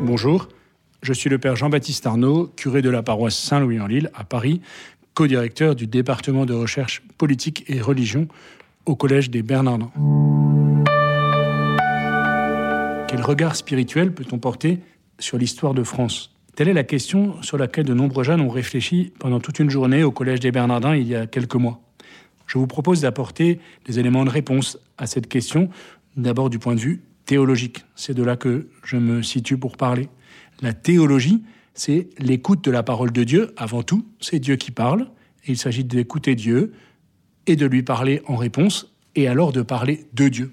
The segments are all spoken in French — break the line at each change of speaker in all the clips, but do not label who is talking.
Bonjour, je suis le père Jean-Baptiste Arnaud, curé de la paroisse Saint-Louis-en-Lille à Paris, co-directeur du département de recherche politique et religion au Collège des Bernardins. Quel regard spirituel peut-on porter sur l'histoire de France? Telle est la question sur laquelle de nombreux jeunes ont réfléchi pendant toute une journée au Collège des Bernardins il y a quelques mois. Je vous propose d'apporter des éléments de réponse à cette question, d'abord du point de vue théologique. C'est de là que je me situe pour parler. La théologie, c'est l'écoute de la parole de Dieu avant tout. C'est Dieu qui parle. Il s'agit d'écouter Dieu et de lui parler en réponse, et alors de parler de Dieu.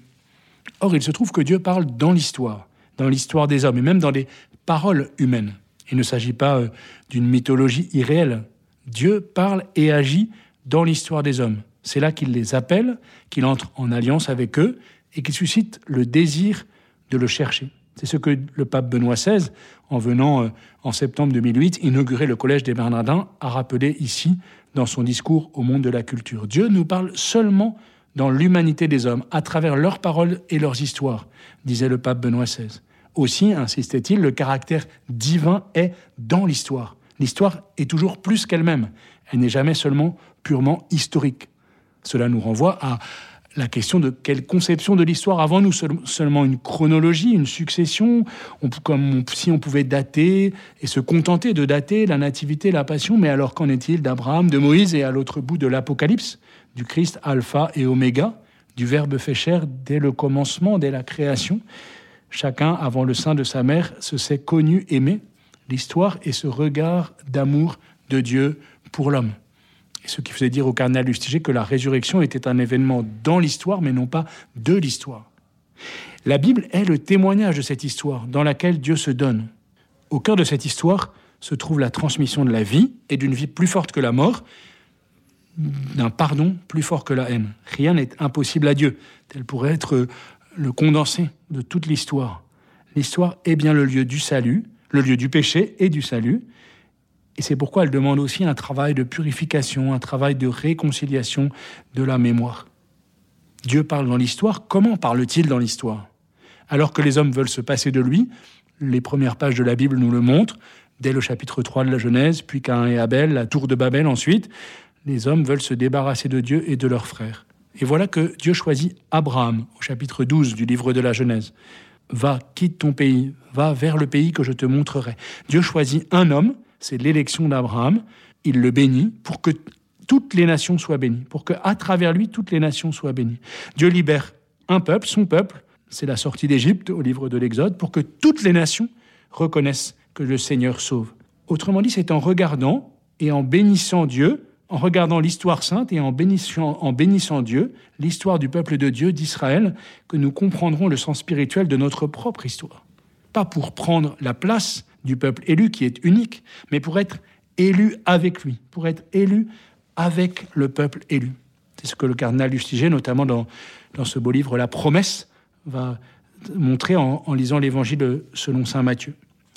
Or, il se trouve que Dieu parle dans l'histoire, dans l'histoire des hommes, et même dans les paroles humaines. Il ne s'agit pas euh, d'une mythologie irréelle. Dieu parle et agit dans l'histoire des hommes. C'est là qu'il les appelle, qu'il entre en alliance avec eux et qu'il suscite le désir de le chercher. C'est ce que le pape Benoît XVI, en venant euh, en septembre 2008 inaugurer le Collège des Bernardins, a rappelé ici dans son discours au monde de la culture. Dieu nous parle seulement dans l'humanité des hommes, à travers leurs paroles et leurs histoires, disait le pape Benoît XVI. Aussi, insistait-il, le caractère divin est dans l'histoire. L'histoire est toujours plus qu'elle-même. Elle n'est jamais seulement purement historique. Cela nous renvoie à la question de quelle conception de l'histoire avons-nous? Seulement une chronologie, une succession. Comme si on pouvait dater et se contenter de dater la nativité, la passion, mais alors qu'en est-il d'Abraham, de Moïse et à l'autre bout de l'Apocalypse, du Christ alpha et oméga, du Verbe fait chair dès le commencement, dès la création. Chacun, avant le sein de sa mère, se sait connu, aimé. L'histoire est ce regard d'amour de Dieu pour l'homme ce qui faisait dire au cardinal Lustiger que la résurrection était un événement dans l'histoire, mais non pas de l'histoire. La Bible est le témoignage de cette histoire dans laquelle Dieu se donne. Au cœur de cette histoire se trouve la transmission de la vie et d'une vie plus forte que la mort, d'un pardon plus fort que la haine. Rien n'est impossible à Dieu. Tel pourrait être le condensé de toute l'histoire. L'histoire est bien le lieu du salut, le lieu du péché et du salut, et c'est pourquoi elle demande aussi un travail de purification, un travail de réconciliation de la mémoire. Dieu parle dans l'histoire. Comment parle-t-il dans l'histoire? Alors que les hommes veulent se passer de lui, les premières pages de la Bible nous le montrent, dès le chapitre 3 de la Genèse, puis Cain et Abel, la tour de Babel ensuite, les hommes veulent se débarrasser de Dieu et de leurs frères. Et voilà que Dieu choisit Abraham au chapitre 12 du livre de la Genèse. Va, quitte ton pays, va vers le pays que je te montrerai. Dieu choisit un homme c'est l'élection d'Abraham. Il le bénit pour que toutes les nations soient bénies, pour que à travers lui toutes les nations soient bénies. Dieu libère un peuple, son peuple, c'est la sortie d'Égypte au livre de l'Exode, pour que toutes les nations reconnaissent que le Seigneur sauve. Autrement dit, c'est en regardant et en bénissant Dieu, en regardant l'histoire sainte et en bénissant, en bénissant Dieu, l'histoire du peuple de Dieu, d'Israël, que nous comprendrons le sens spirituel de notre propre histoire. Pas pour prendre la place du peuple élu qui est unique, mais pour être élu avec lui, pour être élu avec le peuple élu. C'est ce que le cardinal Lustiger, notamment dans, ce beau livre La promesse, va montrer en, en lisant l'évangile selon saint Matthieu.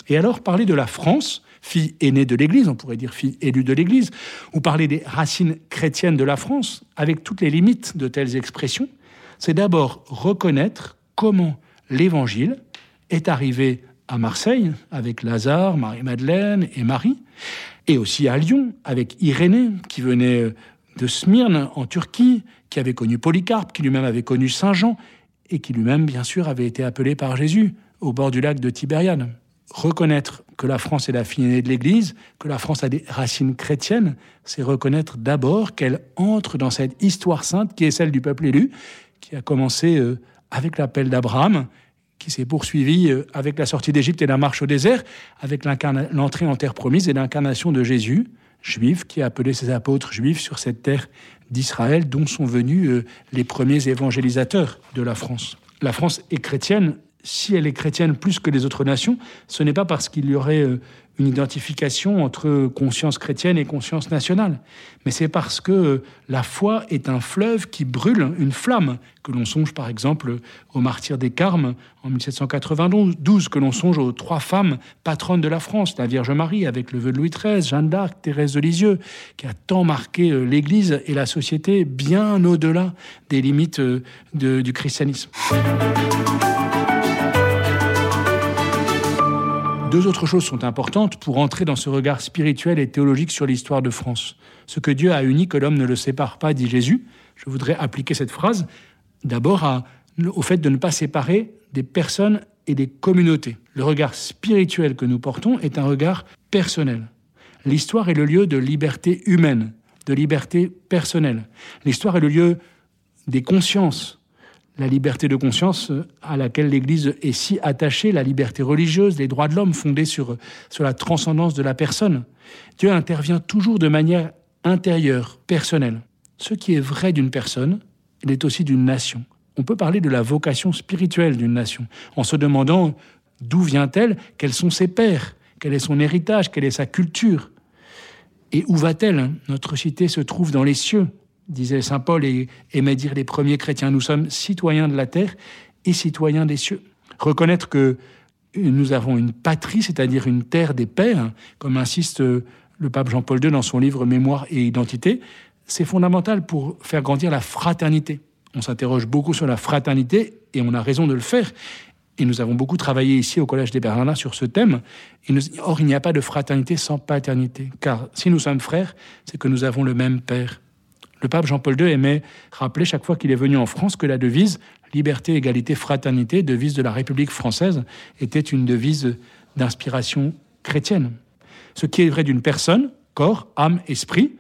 Et alors, parler de la France, fille aînée de l'Église, on pourrait dire fille élue de l'Église, ou parler des racines chrétiennes de la France, avec toutes les limites de telles expressions, c'est d'abord reconnaître comment l'Évangile est arrivé à Marseille avec Lazare, Marie-Madeleine et Marie, et aussi à Lyon avec Irénée qui venait de Smyrne en Turquie, qui avait connu Polycarpe, qui lui-même avait connu Saint Jean, et qui lui-même, bien sûr, avait été appelé par Jésus au bord du lac de Tibériade. Reconnaître que la France est la fille de l'Église, que la France a des racines chrétiennes, c'est reconnaître d'abord qu'elle entre dans cette histoire sainte qui est celle du peuple élu, qui a commencé euh, avec l'appel d'Abraham qui s'est poursuivi euh, avec la sortie d'Égypte et la marche au désert, avec l'entrée en terre promise et l'incarnation de Jésus, juif, qui a appelé ses apôtres juifs sur cette terre d'Israël, dont sont venus euh, les premiers évangélisateurs de la France. La France est chrétienne. Si elle est chrétienne plus que les autres nations, ce n'est pas parce qu'il y aurait euh, une identification entre conscience chrétienne et conscience nationale. Mais c'est parce que la foi est un fleuve qui brûle, une flamme, que l'on songe par exemple au martyr des Carmes en 1792, que l'on songe aux trois femmes patronnes de la France, la Vierge Marie avec le vœu de Louis XIII, Jeanne d'Arc, Thérèse de Lisieux, qui a tant marqué euh, l'Église et la société bien au-delà des limites euh, du christianisme. Deux autres choses sont importantes pour entrer dans ce regard spirituel et théologique sur l'histoire de France. Ce que Dieu a uni, que l'homme ne le sépare pas, dit Jésus. Je voudrais appliquer cette phrase d'abord au fait de ne pas séparer des personnes et des communautés. Le regard spirituel que nous portons est un regard personnel. L'histoire est le lieu de liberté humaine, de liberté personnelle. L'histoire est le lieu des consciences, la liberté de conscience à laquelle l'Église est si attachée, la liberté religieuse, les droits de l'homme fondés sur, sur la transcendance de la personne. Dieu intervient toujours de manière intérieure, personnelle. Ce qui est vrai d'une personne, il est aussi d'une nation. On peut parler de la vocation spirituelle d'une nation en se demandant d'où vient-elle, quels sont ses pères, quel est son héritage, quelle est sa culture. Et où va-t-elle? Notre cité se trouve dans les cieux, disait Saint Paul et aimait dire les premiers chrétiens. Nous sommes citoyens de la terre et citoyens des cieux. Reconnaître que nous avons une patrie, c'est-à-dire une terre des pères, comme insiste le pape Jean-Paul II dans son livre Mémoire et Identité, c'est fondamental pour faire grandir la fraternité. On s'interroge beaucoup sur la fraternité et on a raison de le faire. Et nous avons beaucoup travaillé ici au Collège des Bernardins sur ce thème. or, il n'y a pas de fraternité sans paternité. Car si nous sommes frères, c'est que nous avons le même Père. Le pape Jean-Paul II aimait rappeler chaque fois qu'il est venu en France que la devise liberté, égalité, fraternité, devise de la République française, était une devise d'inspiration chrétienne. Ce qui est vrai d'une personne, corps, âme, esprit,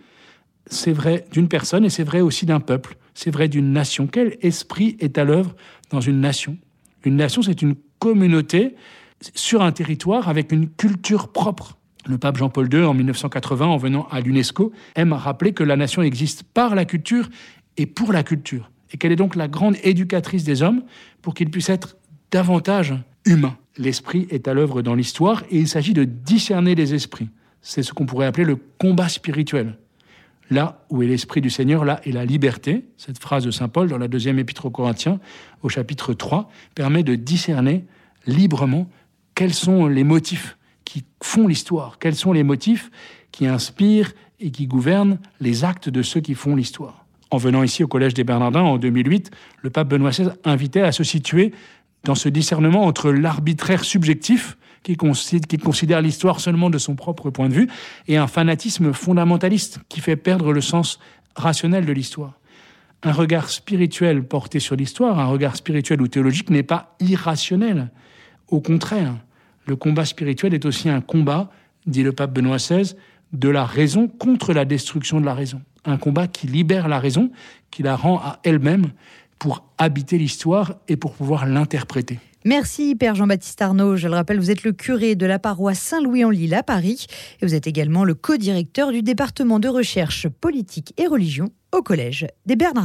c'est vrai d'une personne et c'est vrai aussi d'un peuple, c'est vrai d'une nation. Quel esprit est à l'œuvre dans une nation? Une nation, c'est une communauté sur un territoire avec une culture propre. Le pape Jean-Paul II, en 1980, en venant à l'UNESCO, aime rappeler que la nation existe par la culture et pour la culture, et qu'elle est donc la grande éducatrice des hommes pour qu'ils puissent être davantage humains. L'esprit est à l'œuvre dans l'histoire et il s'agit de discerner les esprits. C'est ce qu'on pourrait appeler le combat spirituel. Là où est l'Esprit du Seigneur, là est la liberté. Cette phrase de Saint Paul dans la deuxième épître aux Corinthiens, au chapitre 3, permet de discerner librement quels sont les motifs qui font l'histoire, quels sont les motifs qui inspirent et qui gouvernent les actes de ceux qui font l'histoire? En venant ici au Collège des Bernardins en 2008, le pape Benoît XVI invitait à se situer dans ce discernement entre l'arbitraire subjectif, qui, considère l'histoire seulement de son propre point de vue, et un fanatisme fondamentaliste qui fait perdre le sens rationnel de l'histoire. Un regard spirituel porté sur l'histoire, un regard spirituel ou théologique n'est pas irrationnel. Au contraire, le combat spirituel est aussi un combat, dit le pape Benoît XVI, de la raison contre la destruction de la raison. Un combat qui libère la raison, qui la rend à elle-même pour habiter l'histoire et pour pouvoir l'interpréter.
Merci Père Jean-Baptiste Arnaud. Je le rappelle, vous êtes le curé de la paroisse Saint-Louis-en-Lille à Paris et vous êtes également le co-directeur du département de recherche politique et religion au Collège des Bernardins.